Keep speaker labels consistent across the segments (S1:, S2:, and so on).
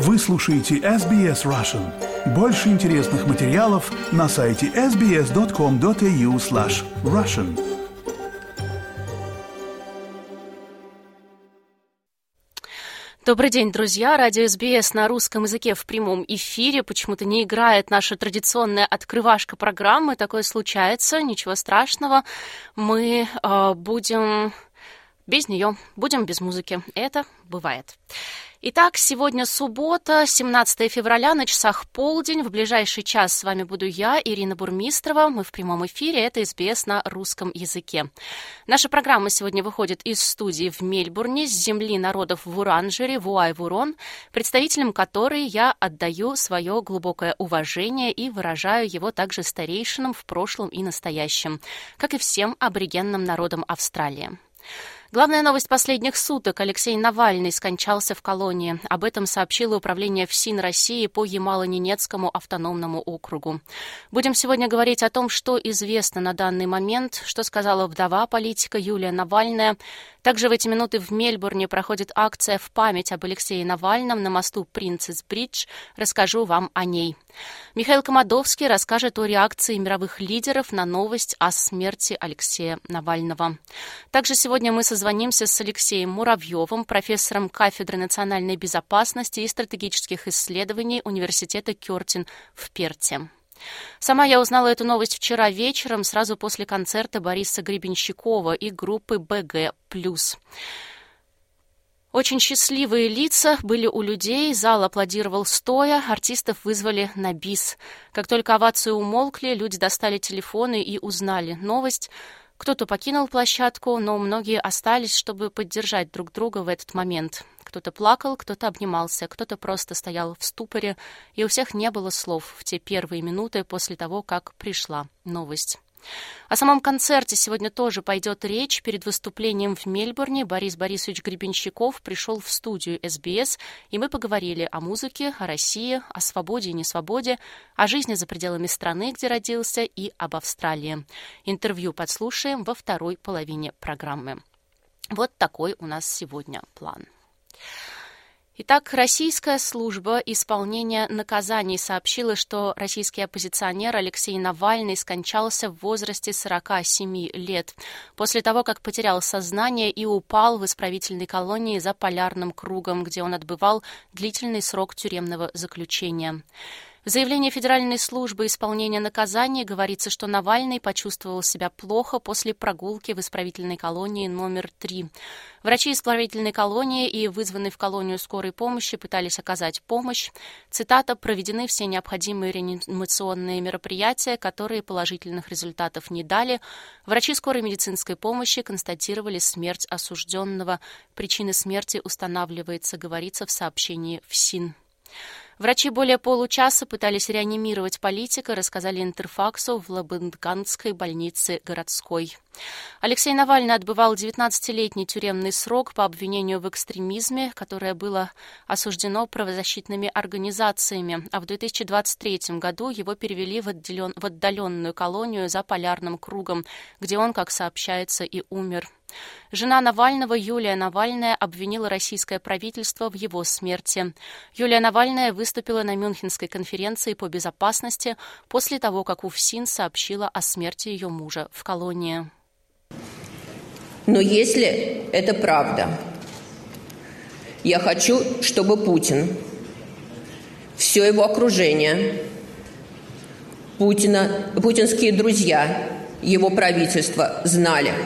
S1: Вы слушаете SBS Russian. Больше интересных материалов на сайте sbs.com.au slash russian.
S2: Добрый день, друзья. Радио СБС на русском языке в прямом эфире. Почему-то не играет наша традиционная открывашка программы. Такое случается, ничего страшного. Мы э, будем без нее, будем без музыки. Это бывает. Итак, сегодня суббота, 17 февраля, на часах полдень. В ближайший час с вами буду я, Ирина Бурмистрова. Мы в прямом эфире, это СБС на русском языке. Наша программа сегодня выходит из студии в Мельбурне, с земли народов в Уранжере, Вуай-Вурон, представителям которой я отдаю свое глубокое уважение и выражаю его также старейшинам в прошлом и настоящем, как и всем аборигенным народам Австралии. Главная новость последних суток. Алексей Навальный скончался в колонии. Об этом сообщило управление ФСИН России по Ямало-Ненецкому автономному округу. Будем сегодня говорить о том, что известно на данный момент, что сказала вдова политика Юлия Навальная. Также в эти минуты в Мельбурне проходит акция в память об Алексее Навальном на мосту Принцесс Бридж. Расскажу вам о ней. Михаил Комадовский расскажет о реакции мировых лидеров на новость о смерти Алексея Навального. Также сегодня мы созвонимся с Алексеем Муравьевым, профессором кафедры национальной безопасности и стратегических исследований Университета Кёртин в Перте. Сама я узнала эту новость вчера вечером, сразу после концерта Бориса Гребенщикова и группы БГ+. Очень счастливые лица были у людей, зал аплодировал стоя, артистов вызвали на бис. Как только овации умолкли, люди достали телефоны и узнали новость. Кто-то покинул площадку, но многие остались, чтобы поддержать друг друга в этот момент. Кто-то плакал, кто-то обнимался, кто-то просто стоял в ступоре, и у всех не было слов в те первые минуты после того, как пришла новость. О самом концерте сегодня тоже пойдет речь. Перед выступлением в Мельбурне Борис Борисович Гребенщиков пришел в студию СБС, и мы поговорили о музыке, о России, о свободе и несвободе, о жизни за пределами страны, где родился, и об Австралии. Интервью подслушаем во второй половине программы. Вот такой у нас сегодня план. Итак, российская служба исполнения наказаний сообщила, что российский оппозиционер Алексей Навальный скончался в возрасте 47 лет после того, как потерял сознание и упал в исправительной колонии за полярным кругом, где он отбывал длительный срок тюремного заключения. В заявлении Федеральной службы исполнения наказаний говорится, что Навальный почувствовал себя плохо после прогулки в исправительной колонии номер 3. Врачи исправительной колонии и вызванной в колонию скорой помощи пытались оказать помощь. Цитата «Проведены все необходимые реанимационные мероприятия, которые положительных результатов не дали. Врачи скорой медицинской помощи констатировали смерть осужденного. Причины смерти устанавливается, говорится в сообщении в СИН». Врачи более получаса пытались реанимировать политика, рассказали Интерфаксу в Лабынганской больнице городской. Алексей Навальный отбывал 19-летний тюремный срок по обвинению в экстремизме, которое было осуждено правозащитными организациями, а в 2023 году его перевели в, отделен... в отдаленную колонию за полярным кругом, где он, как сообщается, и умер. Жена Навального Юлия Навальная обвинила российское правительство в его смерти. Юлия Навальная выступила на Мюнхенской конференции по безопасности после того, как УФСИН сообщила о смерти ее мужа в колонии.
S3: Но если это правда, я хочу, чтобы Путин, все его окружение, Путина, путинские друзья, его правительство знали –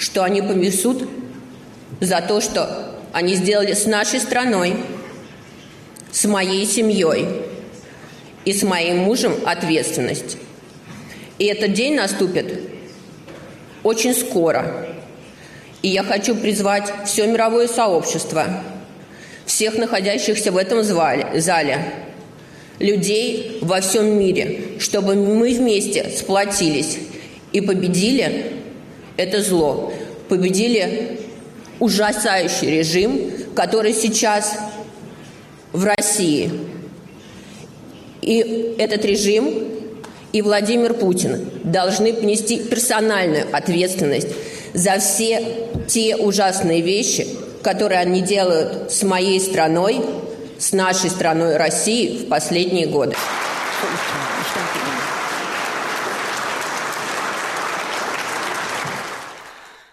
S3: что они понесут за то, что они сделали с нашей страной, с моей семьей и с моим мужем ответственность. И этот день наступит очень скоро. И я хочу призвать все мировое сообщество, всех находящихся в этом зале, людей во всем мире, чтобы мы вместе сплотились и победили это зло. Победили ужасающий режим, который сейчас в России. И этот режим и Владимир Путин должны понести персональную ответственность за все те ужасные вещи, которые они делают с моей страной, с нашей страной России в последние годы.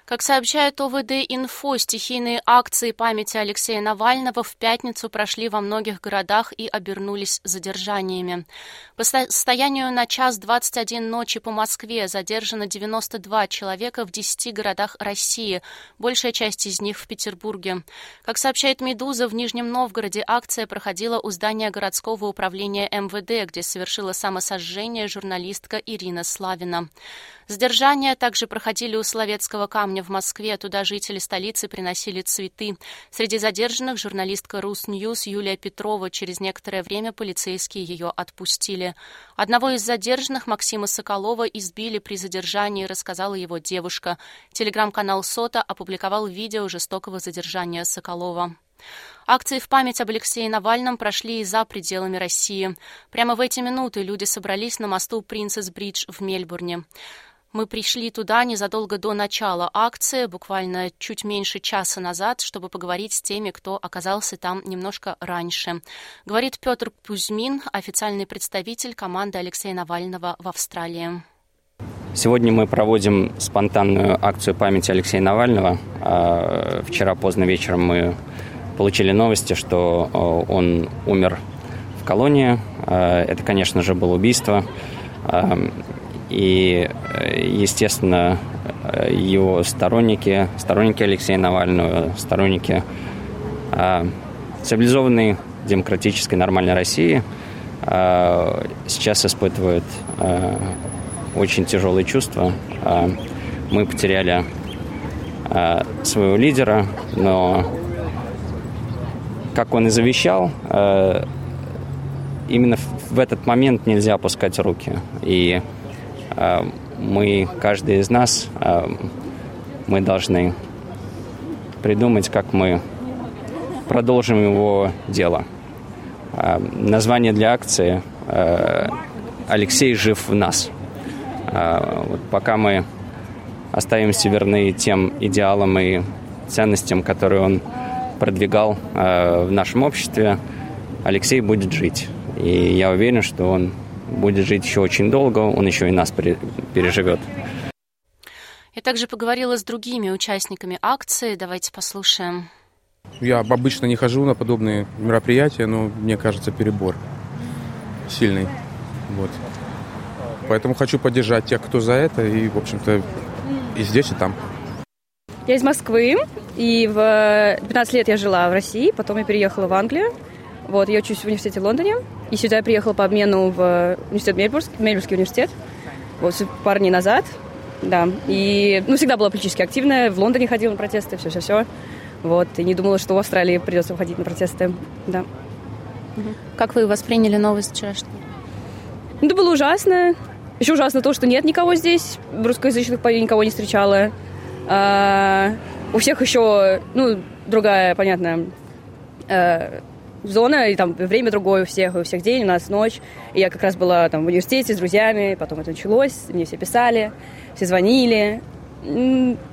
S2: Как сообщает ОВД-инфо, стихийные акции памяти Алексея Навального в пятницу прошли во многих городах и обернулись задержаниями. По состоянию на час 21 ночи по Москве задержано 92 человека в 10 городах России, большая часть из них в Петербурге. Как сообщает «Медуза», в Нижнем Новгороде акция проходила у здания городского управления МВД, где совершила самосожжение журналистка Ирина Славина. Задержания также проходили у Соловецкого камня в Москве. Туда жители столицы приносили цветы. Среди задержанных журналистка Русньюз Юлия Петрова. Через некоторое время полицейские ее отпустили. Одного из задержанных, Максима Соколова, избили при задержании, рассказала его девушка. Телеграм-канал «Сота» опубликовал видео жестокого задержания Соколова. Акции в память об Алексее Навальном прошли и за пределами России. Прямо в эти минуты люди собрались на мосту Принцесс Бридж в Мельбурне. Мы пришли туда незадолго до начала акции, буквально чуть меньше часа назад, чтобы поговорить с теми, кто оказался там немножко раньше. Говорит Петр Пузьмин, официальный представитель команды Алексея Навального в Австралии.
S4: Сегодня мы проводим спонтанную акцию памяти Алексея Навального. А, вчера поздно вечером мы получили новости, что он умер в колонии. А, это, конечно же, было убийство. И, естественно, его сторонники, сторонники Алексея Навального, сторонники э, цивилизованной, демократической, нормальной России э, сейчас испытывают э, очень тяжелые чувства. Э, мы потеряли э, своего лидера, но, как он и завещал, э, именно в этот момент нельзя опускать руки. И Э, мы, каждый из нас, э, мы должны придумать, как мы продолжим его дело. Э, название для акции «Алексей жив в нас». Пока мы остаемся верны тем идеалам и ценностям, которые он продвигал в нашем обществе, Алексей будет жить. И я уверен, что он будет жить еще очень долго, он еще и нас переживет.
S2: Я также поговорила с другими участниками акции. Давайте послушаем.
S5: Я обычно не хожу на подобные мероприятия, но мне кажется перебор сильный. Вот. Поэтому хочу поддержать тех, кто за это, и, в общем-то, и здесь, и там.
S6: Я из Москвы, и в 15 лет я жила в России, потом я переехала в Англию. Вот, я учусь в университете в Лондоне. И сюда я приехала по обмену в университет Мельбург, Мельбургский университет. Вот пару дней назад. Да. И, ну, всегда была политически активная. В Лондоне ходила на протесты, все-все-все. Вот. И не думала, что в Австралии придется выходить на протесты. Да.
S2: Как вы восприняли новость вчерашнюю?
S6: Ну, это было ужасно. Еще ужасно то, что нет никого здесь. Русскоязычных никого не встречала. А, у всех еще, ну, другая, понятно, э, зона, и там время другое у всех, у всех день, у нас ночь. И я как раз была там в университете с друзьями, потом это началось, мне все писали, все звонили.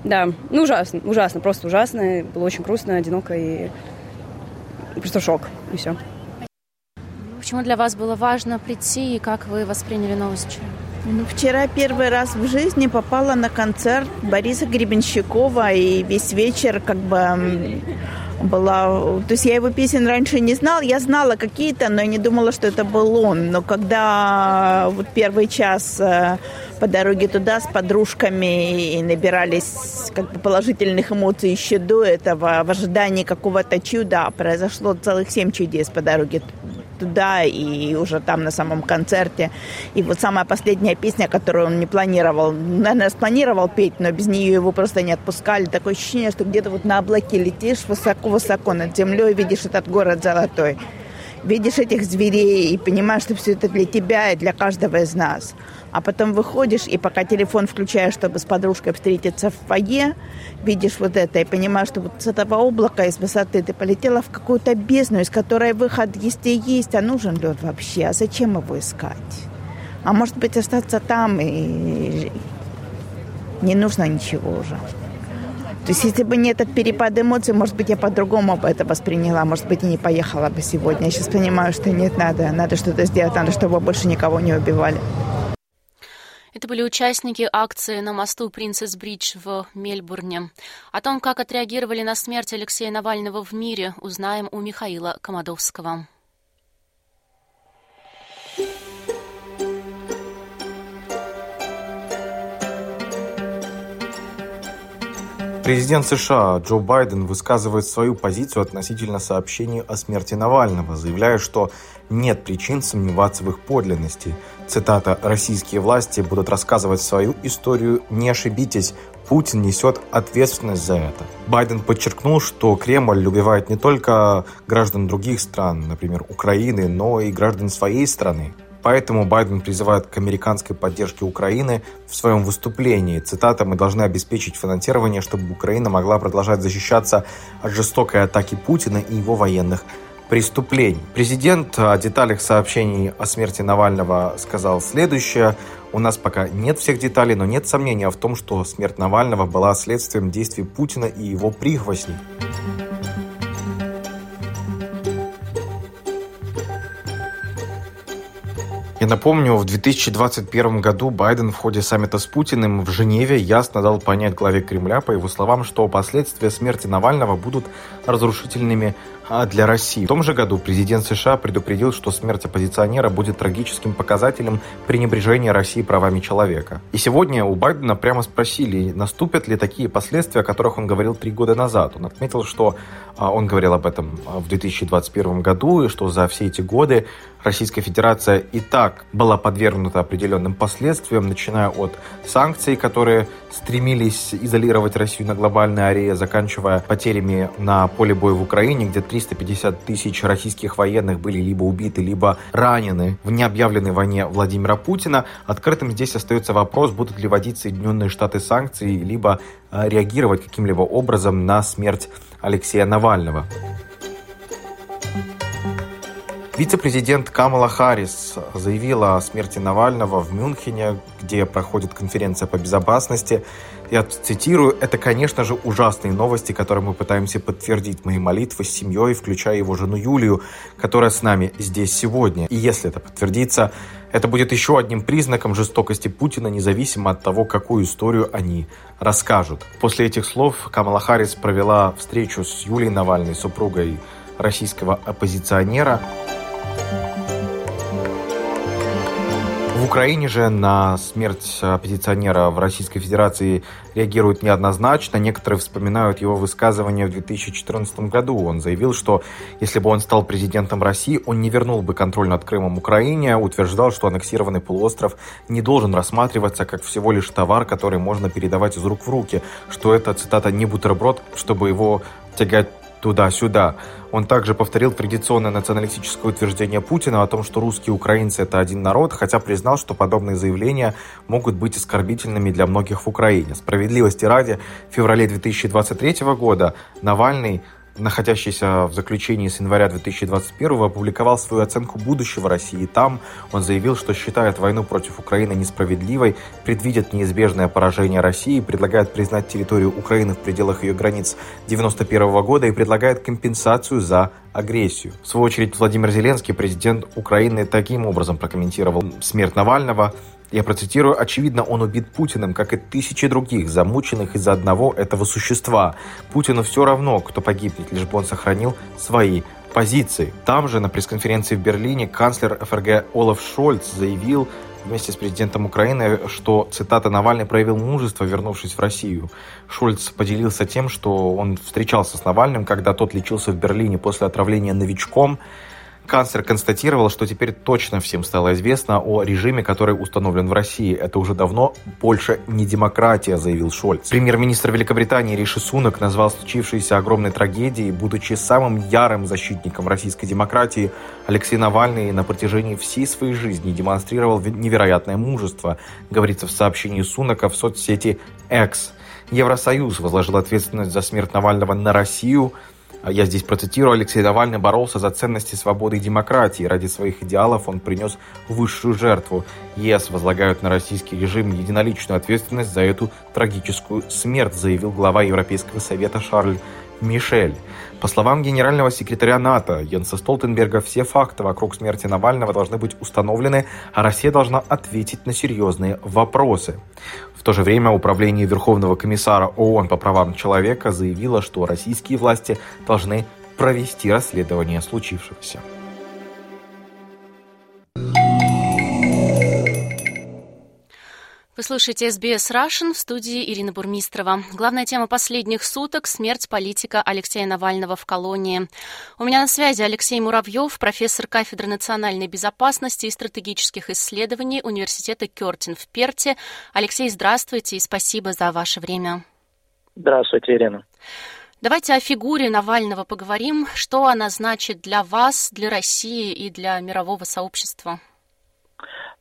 S6: Да, ну ужасно, ужасно, просто ужасно. Было очень грустно, одиноко и просто шок, и все.
S2: Почему для вас было важно прийти и как вы восприняли новость вчера?
S7: Ну, вчера первый раз в жизни попала на концерт Бориса Гребенщикова, и весь вечер как бы была... То есть я его песен раньше не знала. Я знала какие-то, но я не думала, что это был он. Но когда вот первый час э, по дороге туда с подружками и набирались как бы положительных эмоций еще до этого, в ожидании какого-то чуда, произошло целых семь чудес по дороге туда и уже там на самом концерте. И вот самая последняя песня, которую он не планировал, наверное, спланировал петь, но без нее его просто не отпускали. Такое ощущение, что где-то вот на облаке летишь высоко-высоко над землей, видишь этот город золотой видишь этих зверей и понимаешь, что все это для тебя и для каждого из нас а потом выходишь, и пока телефон включаешь, чтобы с подружкой встретиться в фойе, видишь вот это и понимаешь, что вот с этого облака, из высоты ты полетела в какую-то бездну, из которой выход, если есть, а нужен ли вообще, а зачем его искать? А может быть, остаться там и не нужно ничего уже. То есть если бы не этот перепад эмоций, может быть, я по-другому бы это восприняла, может быть, и не поехала бы сегодня. Я сейчас понимаю, что нет, надо, надо что-то сделать, надо, чтобы больше никого не убивали.
S2: Это были участники акции на мосту Принцесс Бридж в Мельбурне. О том, как отреагировали на смерть Алексея Навального в мире, узнаем у Михаила Комадовского.
S8: Президент США Джо Байден высказывает свою позицию относительно сообщений о смерти Навального, заявляя, что нет причин сомневаться в их подлинности. Цитата «Российские власти будут рассказывать свою историю, не ошибитесь, Путин несет ответственность за это». Байден подчеркнул, что Кремль убивает не только граждан других стран, например, Украины, но и граждан своей страны. Поэтому Байден призывает к американской поддержке Украины в своем выступлении. Цитата «Мы должны обеспечить финансирование, чтобы Украина могла продолжать защищаться от жестокой атаки Путина и его военных преступлений». Президент о деталях сообщений о смерти Навального сказал следующее. У нас пока нет всех деталей, но нет сомнения в том, что смерть Навального была следствием действий Путина и его прихвостней. Я напомню, в 2021 году Байден в ходе саммита с Путиным в Женеве ясно дал понять главе Кремля, по его словам, что последствия смерти Навального будут разрушительными а для России. В том же году президент США предупредил, что смерть оппозиционера будет трагическим показателем пренебрежения России правами человека. И сегодня у Байдена прямо спросили, наступят ли такие последствия, о которых он говорил три года назад. Он отметил, что а, он говорил об этом а, в 2021 году, и что за все эти годы Российская Федерация и так была подвергнута определенным последствиям, начиная от санкций, которые стремились изолировать Россию на глобальной арене, заканчивая потерями на поле боя в Украине, где 350 тысяч российских военных были либо убиты, либо ранены в необъявленной войне Владимира Путина. Открытым здесь остается вопрос, будут ли вводить Соединенные Штаты санкции, либо э, реагировать каким-либо образом на смерть Алексея Навального. Вице-президент Камала Харрис заявила о смерти Навального в Мюнхене, где проходит конференция по безопасности. Я цитирую, «Это, конечно же, ужасные новости, которые мы пытаемся подтвердить мои молитвы с семьей, включая его жену Юлию, которая с нами здесь сегодня. И если это подтвердится, это будет еще одним признаком жестокости Путина, независимо от того, какую историю они расскажут». После этих слов Камала Харрис провела встречу с Юлией Навальной, супругой российского оппозиционера. В Украине же на смерть оппозиционера в Российской Федерации реагируют неоднозначно. Некоторые вспоминают его высказывание в 2014 году. Он заявил, что если бы он стал президентом России, он не вернул бы контроль над Крымом Украине, утверждал, что аннексированный полуостров не должен рассматриваться как всего лишь товар, который можно передавать из рук в руки, что это, цитата, не бутерброд, чтобы его тягать туда-сюда. Он также повторил традиционное националистическое утверждение Путина о том, что русские и украинцы – это один народ, хотя признал, что подобные заявления могут быть оскорбительными для многих в Украине. Справедливости ради, в феврале 2023 года Навальный находящийся в заключении с января 2021 опубликовал свою оценку будущего России. Там он заявил, что считает войну против Украины несправедливой, предвидит неизбежное поражение России, предлагает признать территорию Украины в пределах ее границ 1991 года и предлагает компенсацию за агрессию. В свою очередь, Владимир Зеленский, президент Украины, таким образом прокомментировал смерть Навального. Я процитирую, очевидно, он убит Путиным, как и тысячи других, замученных из-за одного этого существа. Путину все равно, кто погибнет, лишь бы он сохранил свои позиции. Там же, на пресс-конференции в Берлине, канцлер ФРГ Олаф Шольц заявил вместе с президентом Украины, что, цитата, Навальный проявил мужество, вернувшись в Россию. Шольц поделился тем, что он встречался с Навальным, когда тот лечился в Берлине после отравления новичком. Канцлер констатировал, что теперь точно всем стало известно о режиме, который установлен в России. Это уже давно больше не демократия, заявил Шольц. Премьер-министр Великобритании Риши Сунок назвал случившееся огромной трагедией, будучи самым ярым защитником российской демократии. Алексей Навальный на протяжении всей своей жизни демонстрировал невероятное мужество, говорится в сообщении Сунака в соцсети X. Евросоюз возложил ответственность за смерть Навального на Россию – Я здесь процитирую, Алексей Навальный боролся за ценности свободы и демократии. Ради своих идеалов он принес высшую жертву. ЕС возлагают на российский режим единоличную ответственность за эту трагическую смерть, заявил глава Европейского совета Шарль Мишель. По словам генерального секретаря НАТО Йенса Столтенберга, все факты вокруг смерти Навального должны быть установлены, а Россия должна ответить на серьезные вопросы. В то же время Управление Верховного комиссара ООН по правам человека заявило, что российские власти должны провести расследование случившегося.
S2: Вы слушаете SBS Russian в студии Ирина Бурмистрова. Главная тема последних суток – смерть политика Алексея Навального в колонии. У меня на связи Алексей Муравьев, профессор кафедры национальной безопасности и стратегических исследований Университета Кертин в Перте. Алексей, здравствуйте и спасибо за ваше время.
S9: Здравствуйте, Ирина.
S2: Давайте о фигуре Навального поговорим. Что она значит для вас, для России и для мирового сообщества?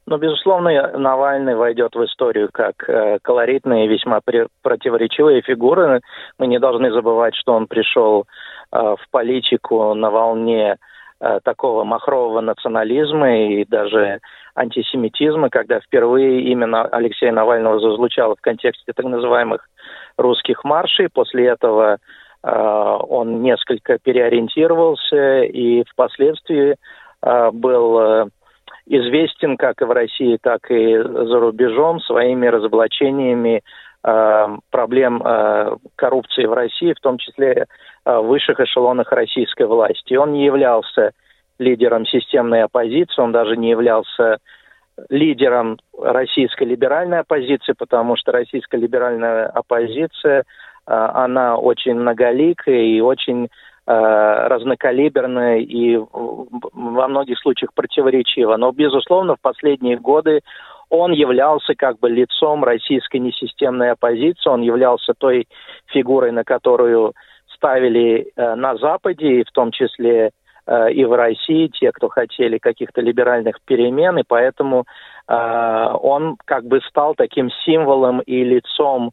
S9: Но, безусловно, Навальный войдет в историю как э, колоритная и весьма при, противоречивая фигура. Мы не должны забывать, что он пришел э, в политику на волне э, такого махрового национализма и даже антисемитизма, когда впервые именно Алексея Навального зазвучало в контексте так называемых русских маршей. После этого э, он несколько переориентировался и впоследствии э, был... Известен как и в России, так и за рубежом своими разоблачениями э, проблем э, коррупции в России, в том числе э, в высших эшелонах российской власти. Он не являлся лидером системной оппозиции, он даже не являлся лидером российской либеральной оппозиции, потому что российская либеральная оппозиция, она очень многоликая и очень Э, разнокалиберно и во многих случаях противоречиво. Но, безусловно, в последние годы он являлся как бы лицом российской несистемной оппозиции, он являлся той фигурой, на которую ставили э, на Западе, и в том числе э, и в России, те, кто хотели каких-то либеральных перемен, и поэтому он как бы стал таким символом и лицом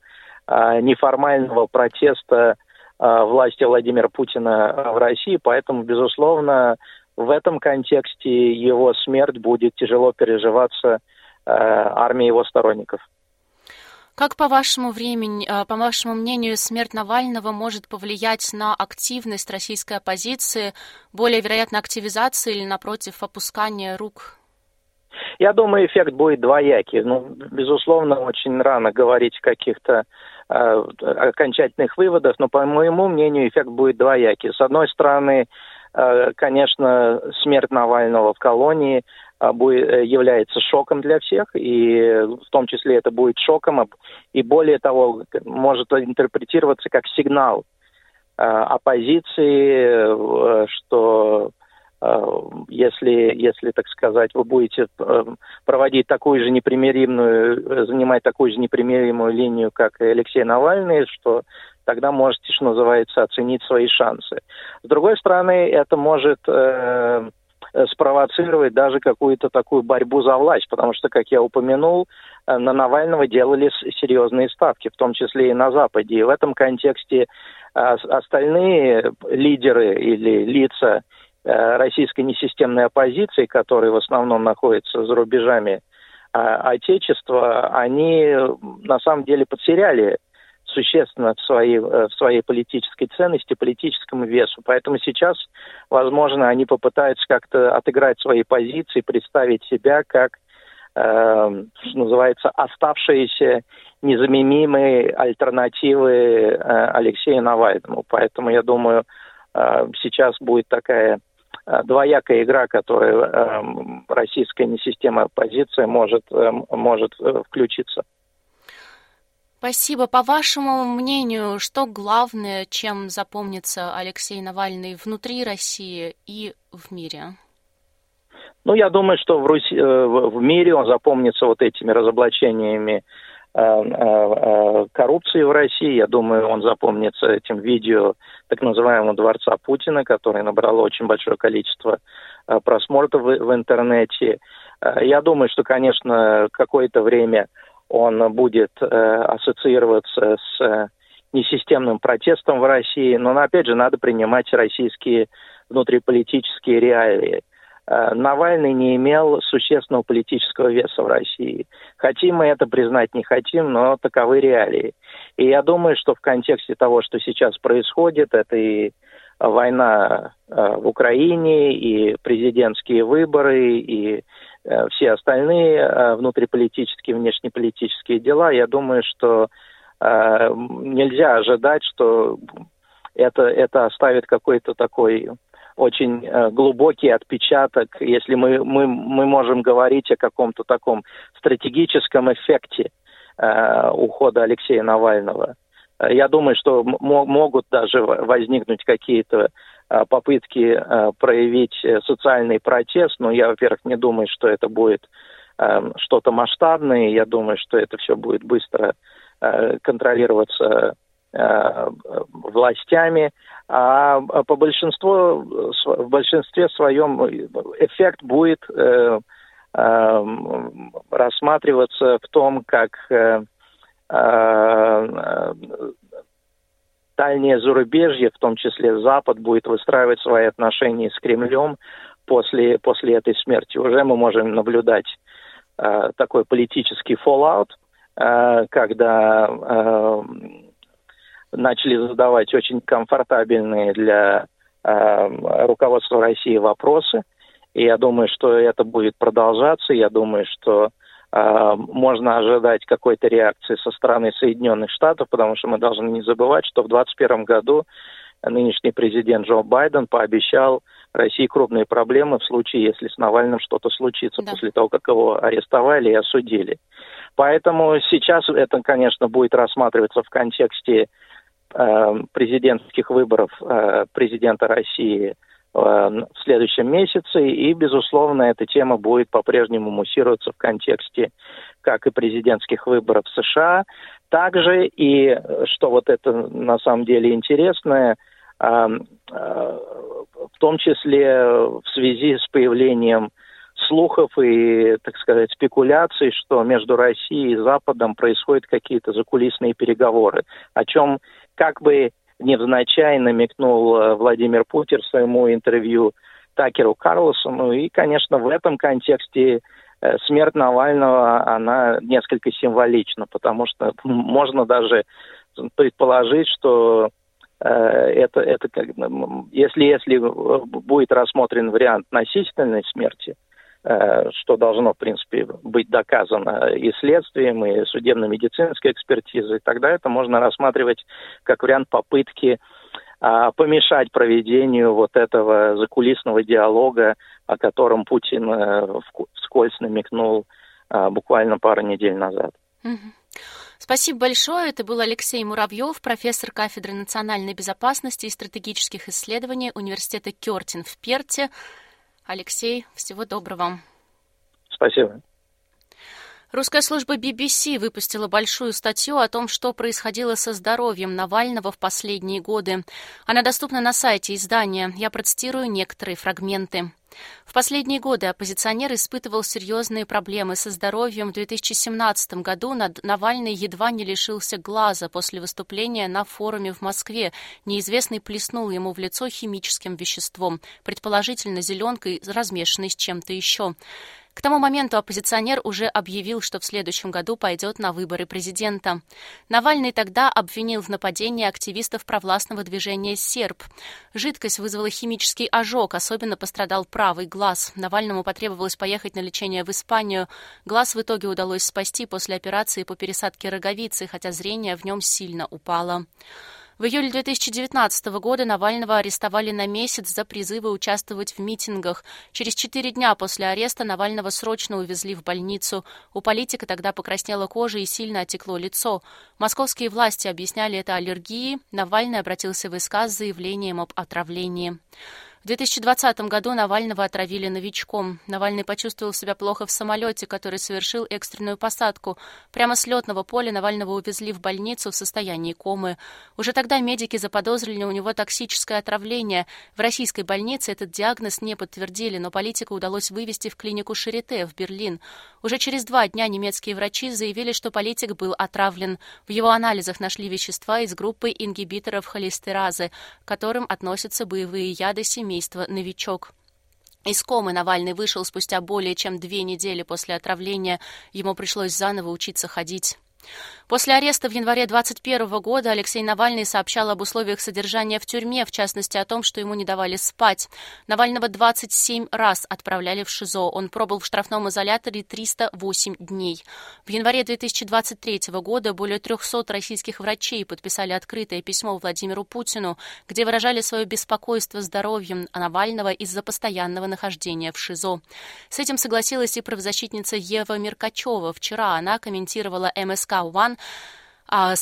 S9: неформального протеста власти Владимира Путина э, в России, поэтому, безусловно, в этом контексте его смерть будет тяжело переживаться э, армией его сторонников.
S2: Как по вашему времени, по вашему мнению, смерть Навального может повлиять на активность российской оппозиции, более вероятно активизации или, напротив, опускания рук?
S9: Я думаю, эффект будет двоякий. Ну, безусловно, очень рано говорить о каких-то Э, окончательных выводов, но, по моему мнению, эффект будет двоякий. С одной стороны, э, конечно, смерть Навального в колонии э, будет, является шоком для всех, и в том числе это будет шоком, и более того, может интерпретироваться как сигнал оппозиции, что Э, если, если, так сказать, вы будете э, проводить такую же непримиримую, э, занимать такую же непримиримую линию, как и Алексей Навальный, что тогда можете, что называется, оценить свои шансы. С другой стороны, это может э, спровоцировать даже какую-то такую борьбу за власть, потому что, как я упомянул, на Навального делали серьезные ставки, в том числе и на Западе. И в этом контексте остальные лидеры или лица Э, российской несистемной оппозиции, которые в основном находятся за рубежами а, Отечества, они на самом деле потеряли существенно в своей, э, в своей политической ценности, политическому весу. Поэтому сейчас, возможно, они попытаются как-то отыграть свои позиции, представить себя как, э, что называется, оставшиеся незаменимые альтернативы э, Алексею Навальному. Поэтому, я думаю, э, сейчас будет такая Э, двоякая игра, которую э, российская несистема оппозиции может, э, может включиться.
S2: Спасибо. По вашему мнению, что главное, чем запомнится Алексей Навальный внутри России и в мире?
S9: Ну, я думаю, что в, Руси, в мире он запомнится вот этими разоблачениями Э, э, коррупции в России. Я думаю, он запомнится этим видео так называемого дворца Путина, которое набрало очень большое количество э, просмотров в интернете. Я думаю, что, конечно, какое-то время он будет ассоциироваться с несистемным протестом в России. Но, опять же, надо принимать российские внутриполитические реалии. Э, Навальный не имел существенного политического веса в России. Хотим мы это признать, не хотим, но таковы реалии. И я думаю, что в контексте того, что сейчас происходит, это и война э, в Украине, и президентские выборы, и э, все остальные внутриполитические, внешнеполитические дела, я думаю, что нельзя ожидать, что это, это оставит какой-то такой очень э, глубокий отпечаток, если мы, мы, мы можем говорить о каком-то таком стратегическом эффекте э, ухода Алексея Навального. Э, я думаю, что могут даже возникнуть какие-то э, попытки э, проявить социальный протест, но я, во-первых, не думаю, что это будет э, что-то масштабное, я думаю, что это все будет быстро э, контролироваться властями а по большинству, в большинстве своем эффект будет э, э, рассматриваться в том, как э, э, дальнее зарубежье, в том числе Запад, будет выстраивать свои отношения с Кремлем после, после этой смерти. Уже мы можем наблюдать э, такой политический fallout, э, когда э, начали задавать очень комфортабельные для э, руководства России вопросы. И я думаю, что это будет продолжаться. Я думаю, что э, можно ожидать какой-то реакции со стороны Соединенных Штатов, потому что мы должны не забывать, что в 2021 году нынешний президент Джо Байден пообещал России крупные проблемы в случае, если с Навальным что-то случится да. после того, как его арестовали и осудили. Поэтому сейчас это, конечно, будет рассматриваться в контексте президентских выборов э, президента России э, в следующем месяце. И, безусловно, эта тема будет по-прежнему муссироваться в контексте как и президентских выборов в США, также и, что вот это на самом деле интересное, в том числе в связи с появлением слухов и, так сказать, спекуляций, что между Россией и Западом происходят какие-то закулисные переговоры, о чем как бы невзначай намекнул э, Владимир Путин в своему интервью Такеру Карлосону. И, конечно, в этом контексте э, смерть Навального, она несколько символична, потому что можно даже предположить, что э, это, это как, если, если будет рассмотрен вариант насильственной смерти, что должно, в принципе, быть доказано и следствием, и судебно-медицинской экспертизой, тогда это можно рассматривать как вариант попытки а, помешать проведению вот этого закулисного диалога, о котором Путин а, вскользь намекнул а, буквально пару недель назад.
S2: Спасибо большое. Это был Алексей Муравьев, профессор кафедры национальной безопасности и стратегических исследований Университета Кертин в Перте. Алексей, всего доброго.
S9: Спасибо.
S2: Русская служба BBC выпустила большую статью о том, что происходило со здоровьем Навального в последние годы. Она доступна на сайте издания. Я процитирую некоторые фрагменты. В последние годы оппозиционер испытывал серьезные проблемы со здоровьем. В 2017 году Навальный едва не лишился глаза после выступления на форуме в Москве. Неизвестный плеснул ему в лицо химическим веществом, предположительно зеленкой, размешанной с чем-то еще. К тому моменту оппозиционер уже объявил, что в следующем году пойдет на выборы президента. Навальный тогда обвинил в нападении активистов провластного движения «Серб». Жидкость вызвала химический ожог, особенно пострадал правый глаз. Навальному потребовалось поехать на лечение в Испанию. Глаз в итоге удалось спасти после операции по пересадке роговицы, хотя зрение в нем сильно упало. В июле 2019 года Навального арестовали на месяц за призывы участвовать в митингах. Через четыре дня после ареста Навального срочно увезли в больницу. У политика тогда покраснела кожа и сильно отекло лицо. Московские власти объясняли это аллергией. Навальный обратился в СК с заявлением об отравлении. В 2020 году Навального отравили новичком. Навальный почувствовал себя плохо в самолете, который совершил экстренную посадку. Прямо с летного поля Навального увезли в больницу в состоянии комы. Уже тогда медики заподозрили у него токсическое отравление. В российской больнице этот диагноз не подтвердили, но политику удалось вывести в клинику Шарите в Берлин. Уже через два дня немецкие врачи заявили, что политик был отравлен. В его анализах нашли вещества из группы ингибиторов холестеразы, к которым относятся боевые яды семейства семейства «Новичок». Из комы Навальный вышел спустя более чем две недели после отравления. Ему пришлось заново учиться ходить. После ареста в январе 2021 года Алексей Навальный сообщал об условиях содержания в тюрьме, в частности о том, что ему не давали спать. Навального 27 раз отправляли в ШИЗО. Он пробыл в штрафном изоляторе 308 дней. В январе 2023 года более 300 российских врачей подписали открытое письмо Владимиру Путину, где выражали свое беспокойство здоровьем Навального из-за постоянного нахождения в ШИЗО. С этим согласилась и правозащитница Ева Меркачева. Вчера она комментировала МСК «One», а,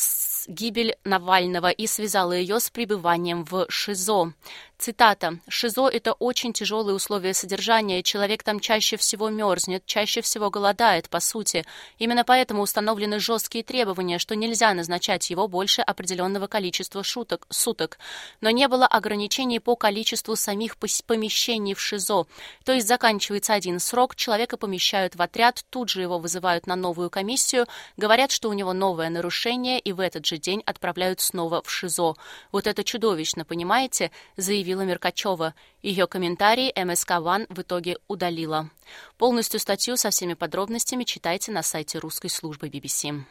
S2: гибель Навального и связала ее с пребыванием в ШИЗО. Цитата. «ШИЗО – это очень тяжелые условия содержания, человек там чаще всего мерзнет, чаще всего голодает, по сути. Именно поэтому установлены жесткие требования, что нельзя назначать его больше определенного количества шуток, суток. Но не было ограничений по количеству самих помещений в ШИЗО. То есть заканчивается один срок, человека помещают в отряд, тут же его вызывают на новую комиссию, говорят, что у него новое нарушение, и в этот же день отправляют снова в ШИЗО. Вот это чудовищно, понимаете?» заявил заявила Меркачева. Ее комментарий МСК Ван в итоге удалила. Полностью статью со всеми подробностями читайте на сайте русской службы BBC.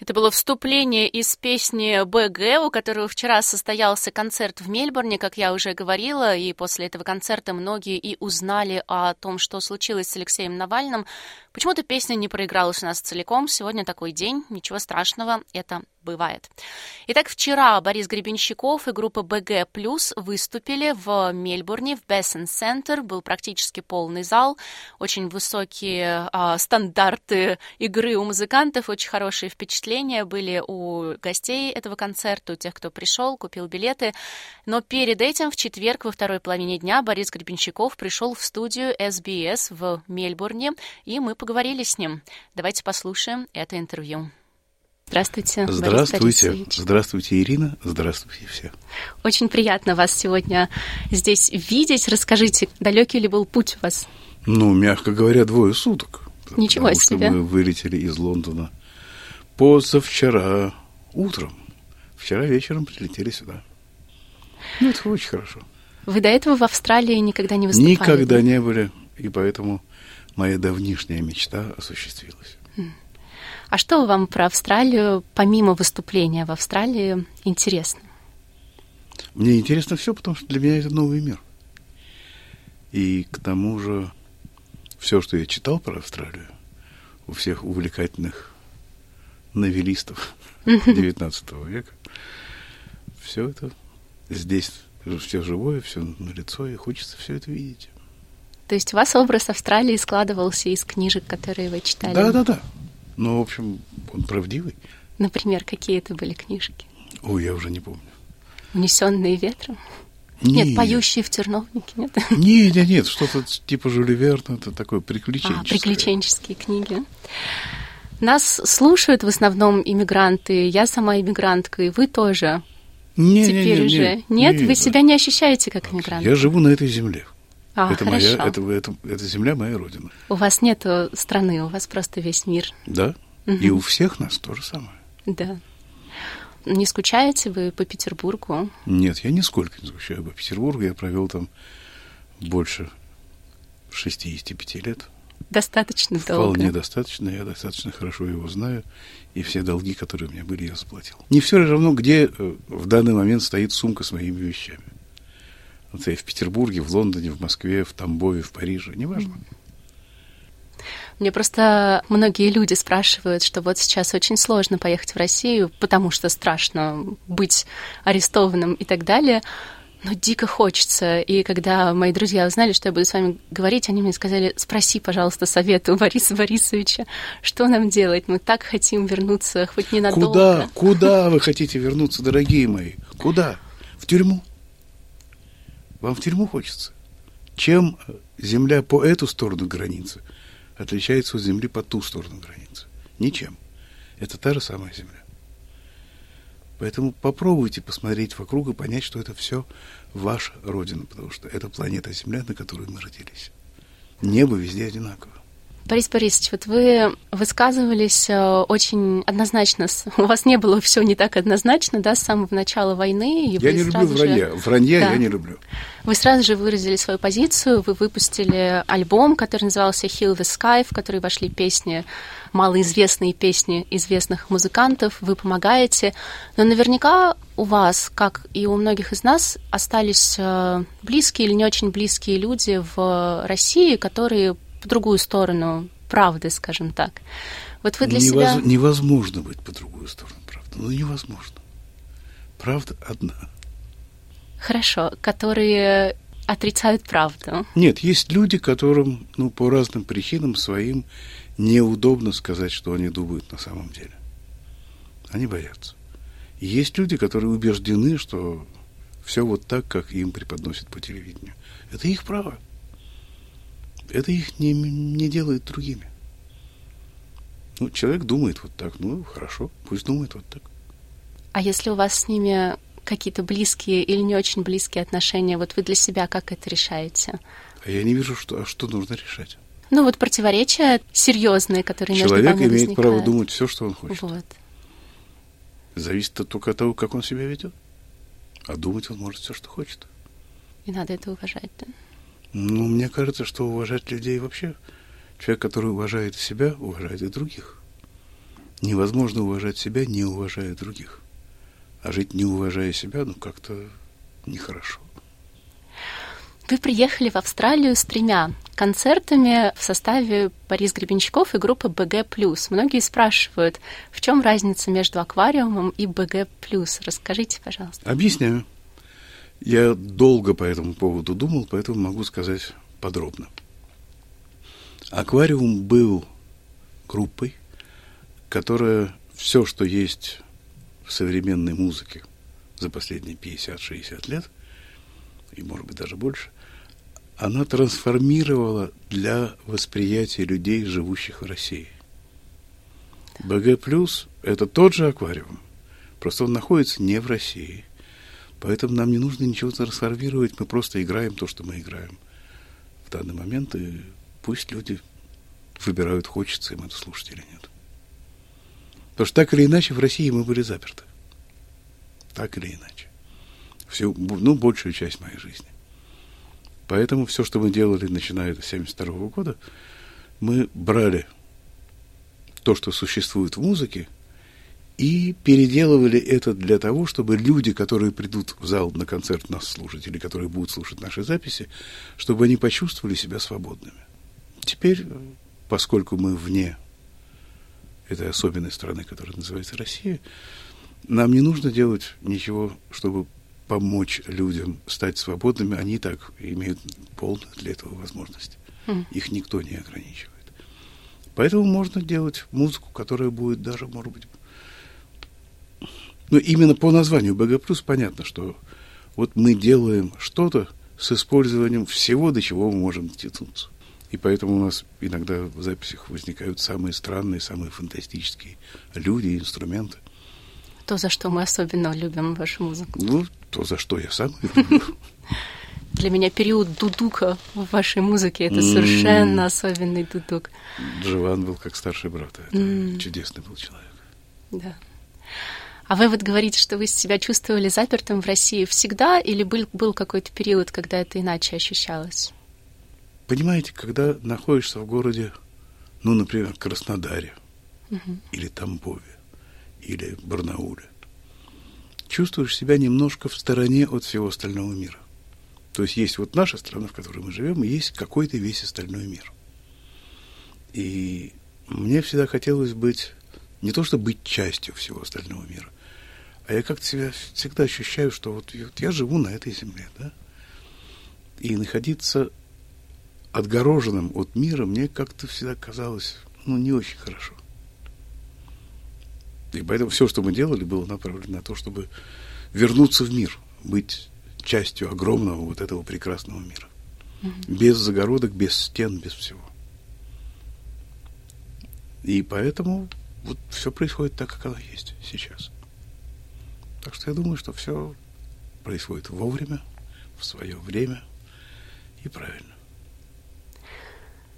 S2: Это было вступление из песни БГ, у которого вчера состоялся концерт в Мельбурне, как я уже говорила, и после этого концерта многие и узнали о том, что случилось с Алексеем Навальным. Почему-то песня не проигралась у нас целиком. Сегодня такой день, ничего страшного, это бывает. Итак, вчера Борис Гребенщиков и группа БГ выступили в Мельбурне, в Бессен Центр. Был практически полный зал, очень высокие а, стандарты игры у музыкантов, очень хорошие впечатления были у гостей этого концерта, у тех, кто пришел, купил билеты. Но перед этим, в четверг, во второй половине дня, Борис Гребенщиков пришел в студию SBS в Мельбурне, и мы поговорили с ним. Давайте послушаем это интервью. Здравствуйте.
S10: Здравствуйте. Здравствуйте, Ирина. Здравствуйте все.
S2: Очень приятно вас сегодня здесь видеть. Расскажите, далекий ли был путь у вас?
S10: Ну, мягко говоря, двое суток.
S2: Ничего
S10: потому
S2: себе.
S10: Что мы вылетели из Лондона позавчера утром. Вчера вечером прилетели сюда. Ну, это очень хорошо.
S2: Вы до этого в Австралии никогда не выступали?
S10: Никогда не были, и поэтому моя давнишняя мечта осуществилась.
S2: А что вам про Австралию, помимо выступления в Австралии, интересно?
S10: Мне интересно все, потому что для меня это новый мир. И к тому же все, что я читал про Австралию, у всех увлекательных новеллистов XIX века, все это здесь все живое, все на лицо, и хочется все это видеть.
S2: То есть у вас образ Австралии складывался из книжек, которые вы читали?
S10: Да, да, да. Ну, в общем, он правдивый.
S2: Например, какие это были книжки?
S10: Ой, я уже не помню.
S2: Унесенные ветром?
S10: Нет,
S2: нет поющие в терновнике, нет?
S10: Нет, нет, нет, что-то типа Жюля Верна, это такое приключенческое. А,
S2: приключенческие книги. Нас слушают в основном иммигранты. Я сама иммигрантка, и вы тоже.
S10: Не,
S2: Теперь
S10: не, не,
S2: уже.
S10: Не,
S2: нет,
S10: не,
S2: вы себя не ощущаете как иммигрант?
S10: Я живу на этой земле.
S2: А,
S10: это
S2: хорошо.
S10: моя, это, это, это земля моя родина.
S2: У вас нет страны, у вас просто весь мир.
S10: Да. Угу. И у всех нас то же самое.
S2: Да. Не скучаете вы по Петербургу?
S10: Нет, я нисколько не скучаю по Петербургу. Я провел там больше 65 лет.
S2: Достаточно
S10: Вполне
S2: долго.
S10: Вполне достаточно. Я достаточно хорошо его знаю. И все долги, которые у меня были, я заплатил. Не все равно, где э, в данный момент стоит сумка с моими вещами. Вот я в Петербурге, в Лондоне, в Москве, в Тамбове, в Париже, неважно.
S2: Мне просто многие люди спрашивают, что вот сейчас очень сложно поехать в Россию, потому что страшно быть арестованным и так далее. но дико хочется. И когда мои друзья узнали, что я буду с вами говорить, они мне сказали, спроси, пожалуйста, совета у Бориса Борисовича, что нам делать? Мы так хотим вернуться, хоть ненадолго.
S10: Куда? Куда вы хотите вернуться, дорогие мои? Куда? В тюрьму? Вам в тюрьму хочется? Чем земля по эту сторону границы отличается от земли по ту сторону границы? Ничем. Это та же самая земля. Поэтому попробуйте посмотреть вокруг и понять, что это все ваша Родина, потому что это планета Земля, на которой мы родились. Небо везде одинаково.
S2: Борис Борисович, вот вы высказывались э, очень однозначно. У вас не было все не так однозначно, да, с самого начала войны.
S10: И я не люблю вранья. Же... Вранья да. я не люблю.
S2: Вы сразу же выразили свою позицию. Вы выпустили альбом, который назывался Heal the Sky, в который вошли песни малоизвестные песни известных музыкантов, вы помогаете. Но наверняка у вас, как и у многих из нас, остались э, близкие или не очень близкие люди в России, которые по другую сторону правды, скажем так. Вот вы для
S10: Невоз...
S2: себя...
S10: Невозможно быть по другую сторону правды. Ну, невозможно. Правда одна.
S2: Хорошо. Которые отрицают правду.
S10: Нет, есть люди, которым, ну, по разным причинам своим неудобно сказать, что они думают на самом деле. Они боятся. И есть люди, которые убеждены, что все вот так, как им преподносят по телевидению. Это их право. Это их не, не делает другими. Ну, человек думает вот так, ну, хорошо, пусть думает вот так.
S2: А если у вас с ними какие-то близкие или не очень близкие отношения, вот вы для себя как это решаете?
S10: А я не вижу, что, а что нужно решать.
S2: Ну вот противоречия серьезные, которые
S10: Человек
S2: между вами
S10: имеет
S2: возникают.
S10: право думать все, что он хочет.
S2: Вот.
S10: Зависит только от того, как он себя ведет. А думать он может все, что хочет.
S2: И надо это уважать, да?
S10: Ну, мне кажется, что уважать людей вообще... Человек, который уважает себя, уважает и других. Невозможно уважать себя, не уважая других. А жить не уважая себя, ну, как-то нехорошо.
S2: Вы приехали в Австралию с тремя концертами в составе Борис Гребенщиков и группы БГ+. Многие спрашивают, в чем разница между аквариумом и БГ+. Расскажите, пожалуйста.
S10: Объясняю. Я долго по этому поводу думал, поэтому могу сказать подробно. Аквариум был группой, которая все, что есть в современной музыке за последние 50-60 лет, и, может быть, даже больше, она трансформировала для восприятия людей, живущих в России. БГ плюс – это тот же аквариум, просто он находится не в России. Поэтому нам не нужно ничего трансформировать, мы просто играем то, что мы играем в данный момент, и пусть люди выбирают, хочется им это слушать или нет. Потому что так или иначе в России мы были заперты. Так или иначе. Всю, ну, большую часть моей жизни. Поэтому все, что мы делали, начиная с 1972 года, мы брали то, что существует в музыке, и переделывали это для того, чтобы люди, которые придут в зал на концерт нас слушать, или которые будут слушать наши записи, чтобы они почувствовали себя свободными. Теперь, поскольку мы вне этой особенной страны, которая называется Россия, нам не нужно делать ничего, чтобы помочь людям стать свободными, они так имеют полную для этого возможность. Mm. Их никто не ограничивает. Поэтому можно делать музыку, которая будет даже, может быть... Ну, именно по названию БГ+, понятно, что вот мы делаем что-то с использованием всего, до чего мы можем дотянуться. И поэтому у нас иногда в записях возникают самые странные, самые фантастические люди, инструменты.
S2: То, за что мы особенно любим вашу музыку.
S10: Ну, то, за что я сам люблю.
S2: Для меня период дудука в вашей музыке это совершенно особенный дудук.
S10: Джован был как старший брат. Это чудесный был человек.
S2: Да. А вы вот говорите, что вы себя чувствовали запертым в России всегда, или был, был какой-то период, когда это иначе ощущалось?
S10: Понимаете, когда находишься в городе, ну, например, Краснодаре, угу. или Тамбове, или Барнауле, чувствуешь себя немножко в стороне от всего остального мира. То есть есть вот наша страна, в которой мы живем, и есть какой-то весь остальной мир. И мне всегда хотелось быть, не то чтобы быть частью всего остального мира, А я как-то себя всегда ощущаю, что вот, вот я живу на этой земле, да? И находиться отгороженным от мира мне как-то всегда казалось, ну, не очень хорошо. И поэтому все, что мы делали, было направлено на то, чтобы вернуться в мир, быть частью огромного вот этого прекрасного мира. Mm-hmm. Без загородок, без стен, без всего. И поэтому вот все происходит так, как оно есть сейчас. Так что я думаю, что все происходит вовремя, в свое время и правильно.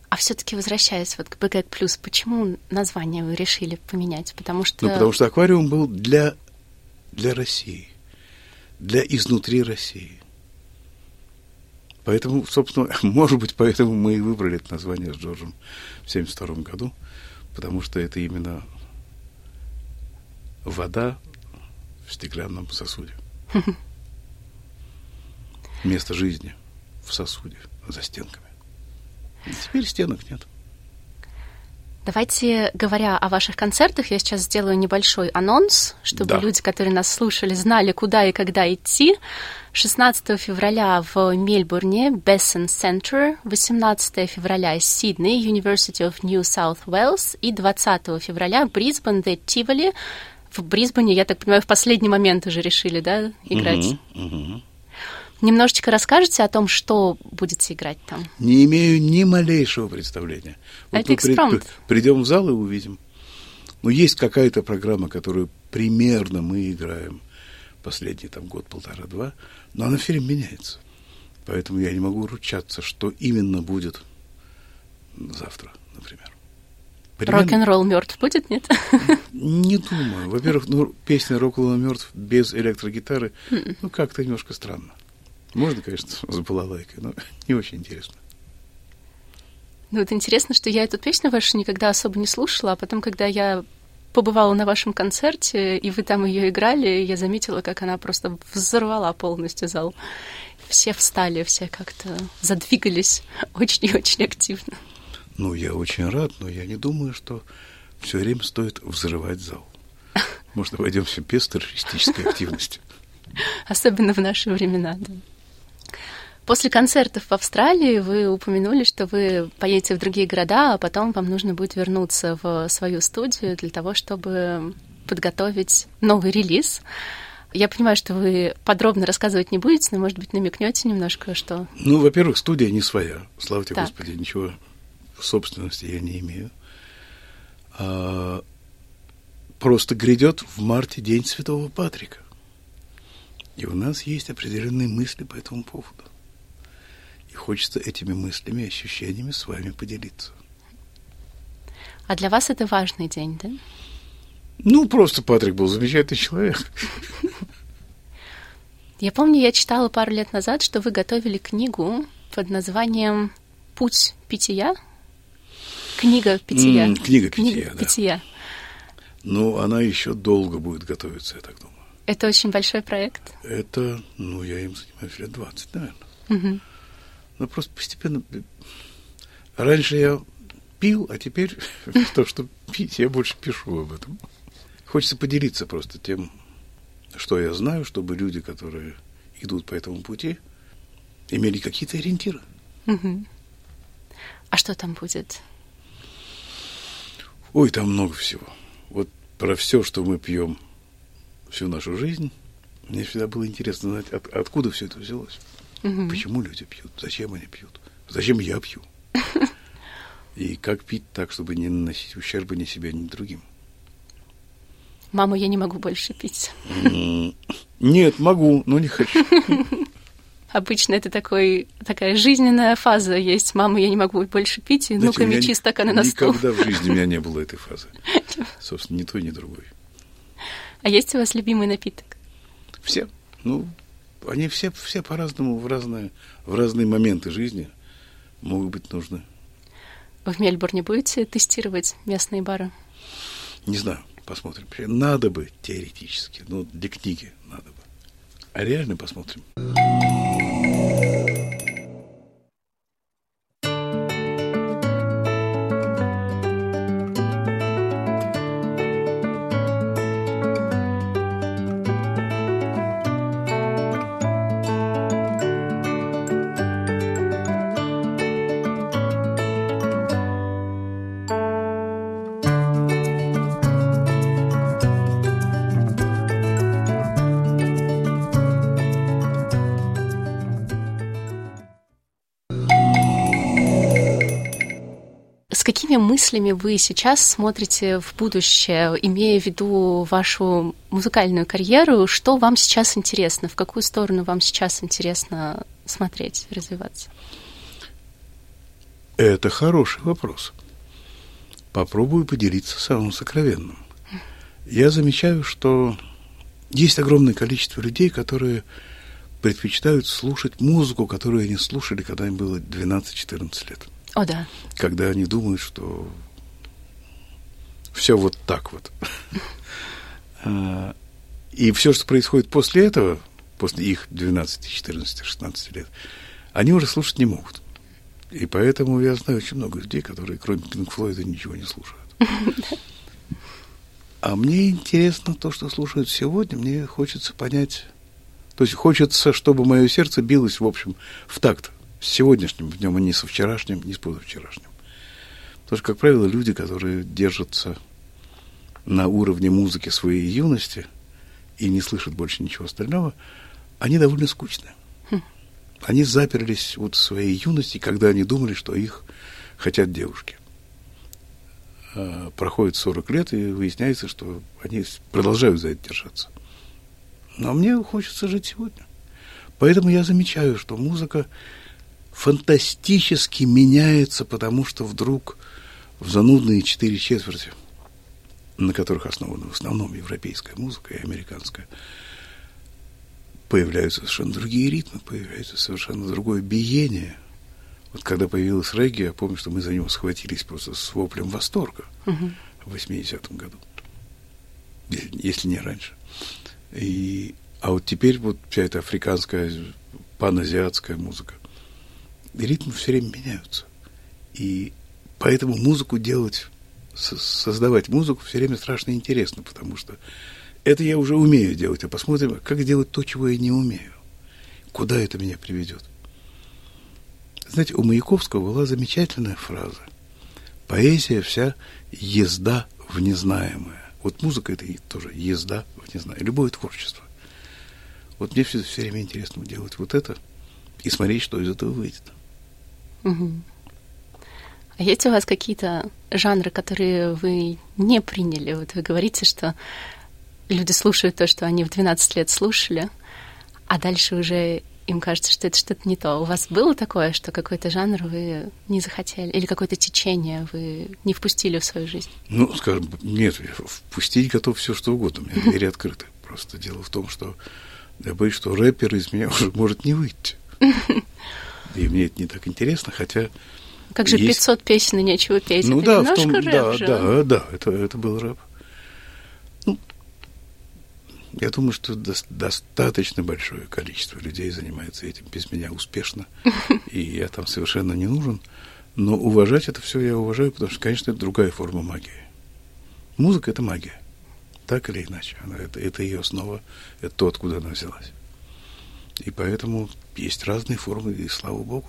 S2: А все-таки возвращаясь вот к БГ плюс, почему название вы решили поменять? Потому что...
S10: Ну, потому что аквариум был для, для России, для изнутри России. Поэтому, собственно, может быть, поэтому мы и выбрали это название с Джорджем в 1972 году, потому что это именно вода в стеклянном сосуде. Место жизни в сосуде, за стенками. И теперь стенок нет.
S2: Давайте, говоря о ваших концертах, я сейчас сделаю небольшой анонс, чтобы да. люди, которые нас слушали, знали, куда и когда идти. 16 февраля в Мельбурне, Бессен Центр, 18 февраля Сидней, University of New South Wales и 20 февраля Брисбен, The Tivoli. В Брисбене, я так понимаю, в последний момент уже решили, да, играть? Угу, угу. Немножечко расскажете о том, что будете играть там?
S10: Не имею ни малейшего представления. Вот мы при, придем в зал и увидим. Но есть какая-то программа, которую примерно мы играем последний там год, полтора-два, но она все время меняется. Поэтому я не могу ручаться, что именно будет завтра, например.
S2: Примерно... Рок-н-ролл мертв будет, нет?
S10: Не думаю. Во-первых, ну, песня рок-н-ролл мертв без электрогитары, ну, как-то немножко странно. Можно, конечно, с балалайкой, но не очень интересно.
S2: Ну, вот интересно, что я эту песню вашу никогда особо не слушала, а потом, когда я побывала на вашем концерте, и вы там ее играли, я заметила, как она просто взорвала полностью зал. Все встали, все как-то задвигались очень и очень активно.
S10: Ну, я очень рад, но я не думаю, что все время стоит взрывать зал. Может, обойдемся без террористической активности.
S2: Особенно в наши времена, да. После концертов в Австралии вы упомянули, что вы поедете в другие города, а потом вам нужно будет вернуться в свою студию для того, чтобы подготовить новый релиз. Я понимаю, что вы подробно рассказывать не будете, но, может быть, намекнете немножко, что...
S10: Ну, во-первых, студия не своя. Слава тебе, так. Господи, ничего в собственности я не имею. А, просто грядет в марте День Святого Патрика. И у нас есть определенные мысли по этому поводу. И хочется этими мыслями и ощущениями с вами поделиться.
S2: А для вас это важный день, да?
S10: Ну, просто Патрик был замечательный человек.
S2: Я помню, я читала пару лет назад, что вы готовили книгу под названием «Путь питья». Книга питья.
S10: Mm, книга питья, книга
S2: да. питья.
S10: Ну, она еще долго будет готовиться, я так думаю.
S2: Это очень большой проект.
S10: Это, ну, я им занимаюсь лет 20, наверное. Угу. Ну, просто постепенно... Раньше я пил, а теперь то, что пить, я больше пишу об этом. Хочется поделиться просто тем, что я знаю, чтобы люди, которые идут по этому пути, имели какие-то ориентиры.
S2: Угу. А что там будет?
S10: Ой, там много всего. Вот про все, что мы пьем всю нашу жизнь, мне всегда было интересно знать, от, откуда все это взялось. Угу. Почему люди пьют? Зачем они пьют? Зачем я пью? И как пить так, чтобы не наносить ущерба ни себе, ни другим?
S2: Мама, я не могу больше пить.
S10: Нет, могу, но не хочу.
S2: Обычно это такой, такая жизненная фаза есть. Мама, я не могу больше пить, и ну-ка мечи стаканы на
S10: стол. Никогда в жизни у меня не было этой фазы. Собственно, ни той, ни другой.
S2: А есть у вас любимый напиток?
S10: Все. Ну, они все, все по-разному, в разные, в разные моменты жизни могут быть нужны.
S2: В Мельбурне будете тестировать местные бары?
S10: Не знаю, посмотрим. Надо бы теоретически, но для книги надо бы. А реально посмотрим.
S2: Какими мыслями вы сейчас смотрите в будущее, имея в виду вашу музыкальную карьеру? Что вам сейчас интересно? В какую сторону вам сейчас интересно смотреть, развиваться?
S10: Это хороший вопрос. Попробую поделиться самым сокровенным. Я замечаю, что есть огромное количество людей, которые предпочитают слушать музыку, которую они слушали, когда им было 12-14 лет.
S2: О, да.
S10: Когда они думают, что все вот так вот. А, и все, что происходит после этого, после их 12, 14, 16 лет, они уже слушать не могут. И поэтому я знаю очень много людей, которые кроме Пинк Флойда ничего не слушают. А мне интересно то, что слушают сегодня. Мне хочется понять... То есть хочется, чтобы мое сердце билось, в общем, в такт с сегодняшним днем, а не со вчерашним, не с позавчерашним. Потому что, как правило, люди, которые держатся на уровне музыки своей юности и не слышат больше ничего остального, они довольно скучные. Хм. Они заперлись вот в своей юности, когда они думали, что их хотят девушки. А проходит 40 лет, и выясняется, что они продолжают за это держаться. Но мне хочется жить сегодня. Поэтому я замечаю, что музыка фантастически меняется, потому что вдруг в занудные четыре четверти, на которых основана в основном европейская музыка и американская, появляются совершенно другие ритмы, появляется совершенно другое биение. Вот когда появилась регги, я помню, что мы за него схватились просто с воплем восторга угу. в 80-м году, если не раньше. И, а вот теперь вот вся эта африканская, паназиатская музыка, ритмы все время меняются. И поэтому музыку делать, создавать музыку все время страшно интересно, потому что это я уже умею делать, а посмотрим, как делать то, чего я не умею. Куда это меня приведет. Знаете, у Маяковского была замечательная фраза. Поэзия вся езда в незнаемое. Вот музыка это тоже езда в незнаемое. Любое творчество. Вот мне все, все время интересно делать вот это и смотреть, что из этого выйдет.
S2: Угу. А есть у вас какие-то жанры, которые вы не приняли? Вот вы говорите, что люди слушают то, что они в 12 лет слушали, а дальше уже им кажется, что это что-то не то. У вас было такое, что какой-то жанр вы не захотели, или какое-то течение вы не впустили в свою жизнь?
S10: Ну, скажем, нет, впустить готов все что угодно, у меня двери открыты. Просто дело в том, что я боюсь, что рэпер из меня уже может не выйти. И мне это не так интересно, хотя...
S2: Как же есть... 500 песен и нечего петь?
S10: Ну
S2: это
S10: да, в том,
S2: рэп
S10: да,
S2: же.
S10: да, да, это, это был рэп. Ну, я думаю, что до, достаточно большое количество людей занимается этим без меня успешно, и я там совершенно не нужен. Но уважать это все я уважаю, потому что, конечно, это другая форма магии. Музыка – это магия, так или иначе. Она, это, это ее основа, это то, откуда она взялась. И поэтому есть разные формы, и слава богу.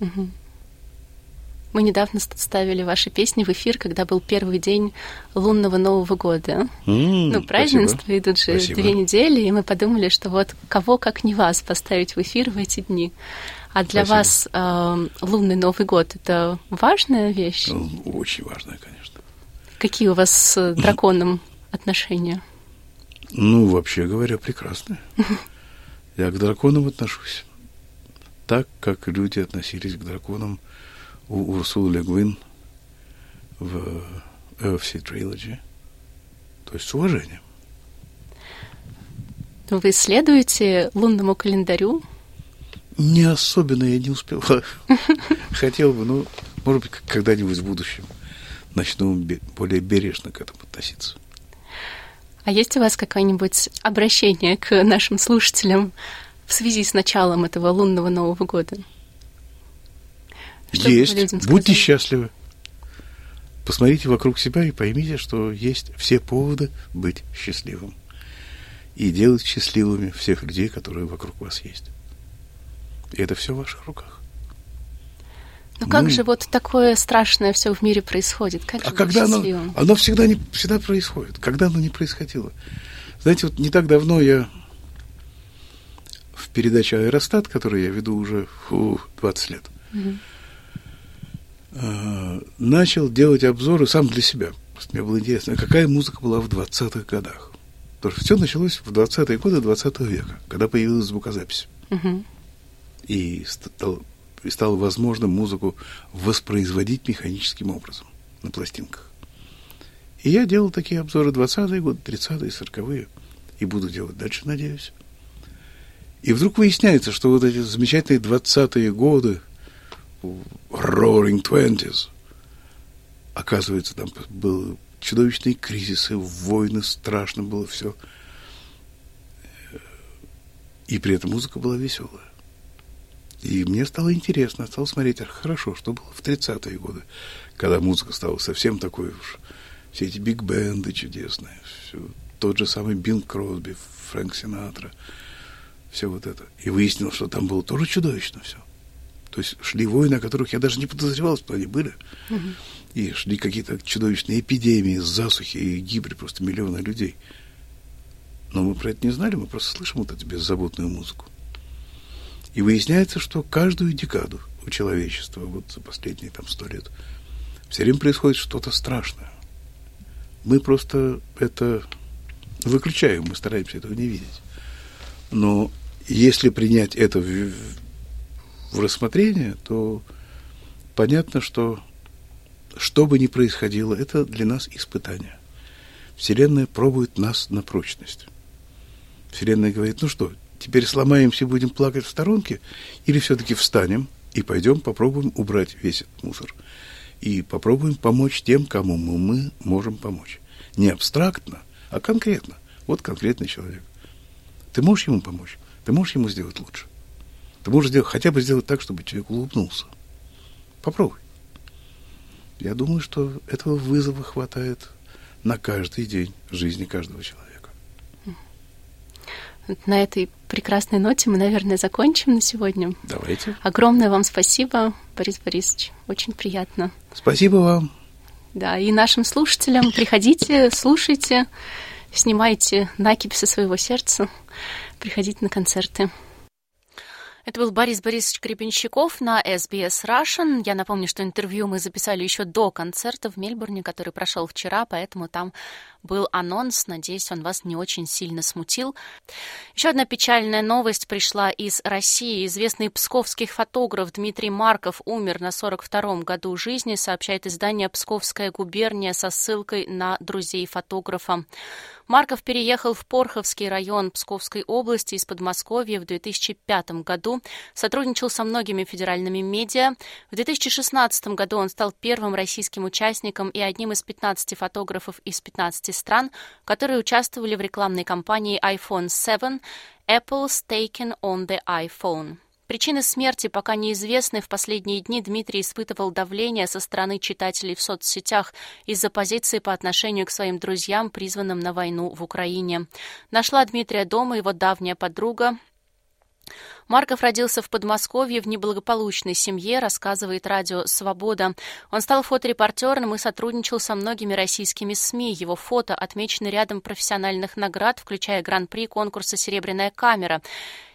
S2: Угу. Мы недавно ставили ваши песни в эфир, когда был первый день лунного Нового года.
S10: Mm,
S2: ну, празднества
S10: спасибо.
S2: идут же
S10: спасибо.
S2: две недели, и мы подумали, что вот кого, как не вас, поставить в эфир в эти дни. А для
S10: Спасибо.
S2: вас э, лунный Новый год это важная вещь?
S10: Ну, очень важная, конечно.
S2: Какие у вас с драконом отношения?
S10: Ну, вообще говоря, прекрасная. Я к драконам отношусь так, как люди относились к драконам у Урсулы Легвин в UFC Trilogy. То есть с уважением.
S2: Вы следуете лунному календарю?
S10: Не особенно я не успеваю. Хотел бы, но, может быть, когда-нибудь в будущем начну более бережно к этому относиться.
S2: А есть у вас какое-нибудь обращение к нашим слушателям в связи с началом этого лунного Нового года? Что
S10: есть. Будьте счастливы. Посмотрите вокруг себя и поймите, что есть все поводы быть счастливым. И делать счастливыми всех людей, которые вокруг вас есть. И это все в ваших руках.
S2: Ну как
S10: Ну,
S2: же вот такое страшное все в мире происходит? Как же
S10: А
S2: быть
S10: когда оно, оно всегда, не, всегда происходит. Когда оно не происходило. Знаете, вот не так давно я в передаче «Аэростат», которую я веду уже фу, 20 лет,
S2: Мгм.
S10: э, начал делать обзоры сам для себя. Мне было интересно, какая музыка была в 20-х годах. Потому что все началось в 20-е годы 20 века, когда появилась звукозапись.
S2: Угу.
S10: И, стал, и стало возможно музыку воспроизводить механическим образом на пластинках. И я делал такие обзоры 20-е годы, 30-е, 40-е. И буду делать дальше, надеюсь. И вдруг выясняется, что вот эти замечательные 20-е годы, Roaring Twenties, оказывается, там был чудовищные кризисы, войны, страшно было все. И при этом музыка была веселая. И мне стало интересно, стал смотреть, хорошо, что было в 30-е годы, когда музыка стала совсем такой уж, все эти биг-бенды чудесные, все, тот же самый Бинг Кросби, Фрэнк Синатра, все вот это. И выяснилось, что там было тоже чудовищно все. То есть шли войны, о которых я даже не подозревал, что они были. И шли какие-то чудовищные эпидемии, засухи, и гибли просто миллионы людей. Но мы про это не знали, мы просто слышим вот эту беззаботную музыку. И выясняется, что каждую декаду у человечества, вот за последние там сто лет, все время происходит что-то страшное. Мы просто это выключаем, мы стараемся этого не видеть. Но если принять это в, в рассмотрение, то понятно, что что бы ни происходило, это для нас испытание. Вселенная пробует нас на прочность. Вселенная говорит, ну что, теперь сломаемся будем плакать в сторонке, или все-таки встанем и пойдем попробуем убрать весь этот мусор. И попробуем помочь тем, кому мы, мы можем помочь. Не абстрактно, а конкретно. Вот конкретный человек. Ты можешь ему помочь? Ты можешь ему сделать лучше? Ты можешь сделать, хотя бы сделать так, чтобы человек улыбнулся. Попробуй. Я думаю, что этого вызова хватает на каждый день жизни каждого человека.
S2: На этой прекрасной ноте мы, наверное, закончим на сегодня.
S10: Давайте.
S2: Огромное вам спасибо, Борис Борисович. Очень приятно.
S10: Спасибо вам.
S2: Да, и нашим слушателям приходите, слушайте, снимайте накипь со своего сердца, приходите на концерты. Это был Борис Борисович Крепенщиков на SBS Russian. Я напомню, что интервью мы записали еще до концерта в Мельбурне, который прошел вчера, поэтому там был анонс. Надеюсь, он вас не очень сильно смутил. Еще одна печальная новость пришла из России. Известный псковский фотограф Дмитрий Марков умер на 42-м году жизни, сообщает издание «Псковская губерния» со ссылкой на друзей фотографа. Марков переехал в Порховский район Псковской области из Подмосковья в 2005 году, сотрудничал со многими федеральными медиа. В 2016 году он стал первым российским участником и одним из 15 фотографов из 15 стран, которые участвовали в рекламной кампании iPhone 7 Apple's Taken on the iPhone. Причины смерти пока неизвестны. В последние дни Дмитрий испытывал давление со стороны читателей в соцсетях из-за позиции по отношению к своим друзьям, призванным на войну в Украине. Нашла Дмитрия дома его давняя подруга, Марков родился в Подмосковье в неблагополучной семье, рассказывает радио «Свобода». Он стал фоторепортером и сотрудничал со многими российскими СМИ. Его фото отмечены рядом профессиональных наград, включая гран-при конкурса «Серебряная камера»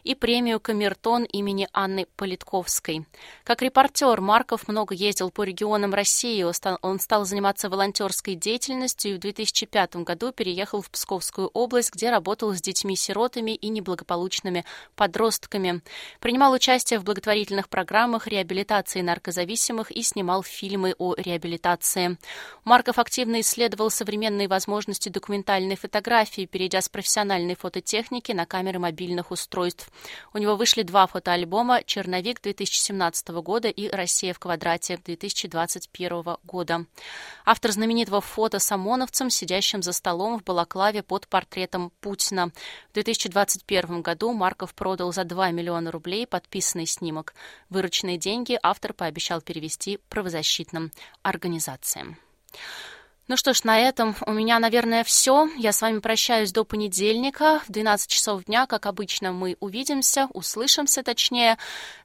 S2: и премию «Камертон» имени Анны Политковской. Как репортер Марков много ездил по регионам России. Он стал заниматься волонтерской деятельностью и в 2005 году переехал в Псковскую область, где работал с детьми-сиротами и неблагополучными подростками. Принимал участие в благотворительных программах реабилитации наркозависимых и снимал фильмы о реабилитации. Марков активно исследовал современные возможности документальной фотографии, перейдя с профессиональной фототехники на камеры мобильных устройств. У него вышли два фотоальбома «Черновик» 2017 года и «Россия в квадрате» 2021 года. Автор знаменитого фото с ОМОНовцем, сидящим за столом в Балаклаве под портретом Путина. В 2021 году Марков продал за 2 миллиона рублей подписанный снимок. Вырученные деньги автор пообещал перевести правозащитным организациям. Ну что ж, на этом у меня, наверное, все. Я с вами прощаюсь до понедельника. В 12 часов дня, как обычно, мы увидимся, услышимся точнее.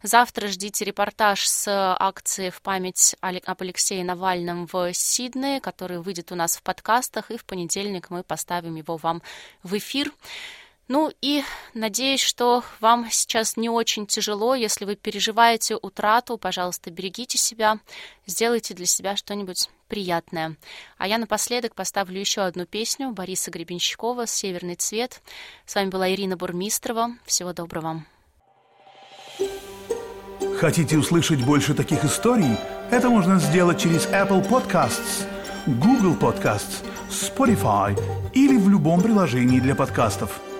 S2: Завтра ждите репортаж с акции в память об Алексее Навальном в Сиднее, который выйдет у нас в подкастах, и в понедельник мы поставим его вам в эфир. Ну и надеюсь, что вам сейчас не очень тяжело. Если вы переживаете утрату, пожалуйста, берегите себя, сделайте для себя что-нибудь приятное. А я напоследок поставлю еще одну песню Бориса Гребенщикова «Северный цвет». С вами была Ирина Бурмистрова. Всего доброго.
S1: Хотите услышать больше таких историй? Это можно сделать через Apple Podcasts, Google Podcasts, Spotify или в любом приложении для подкастов –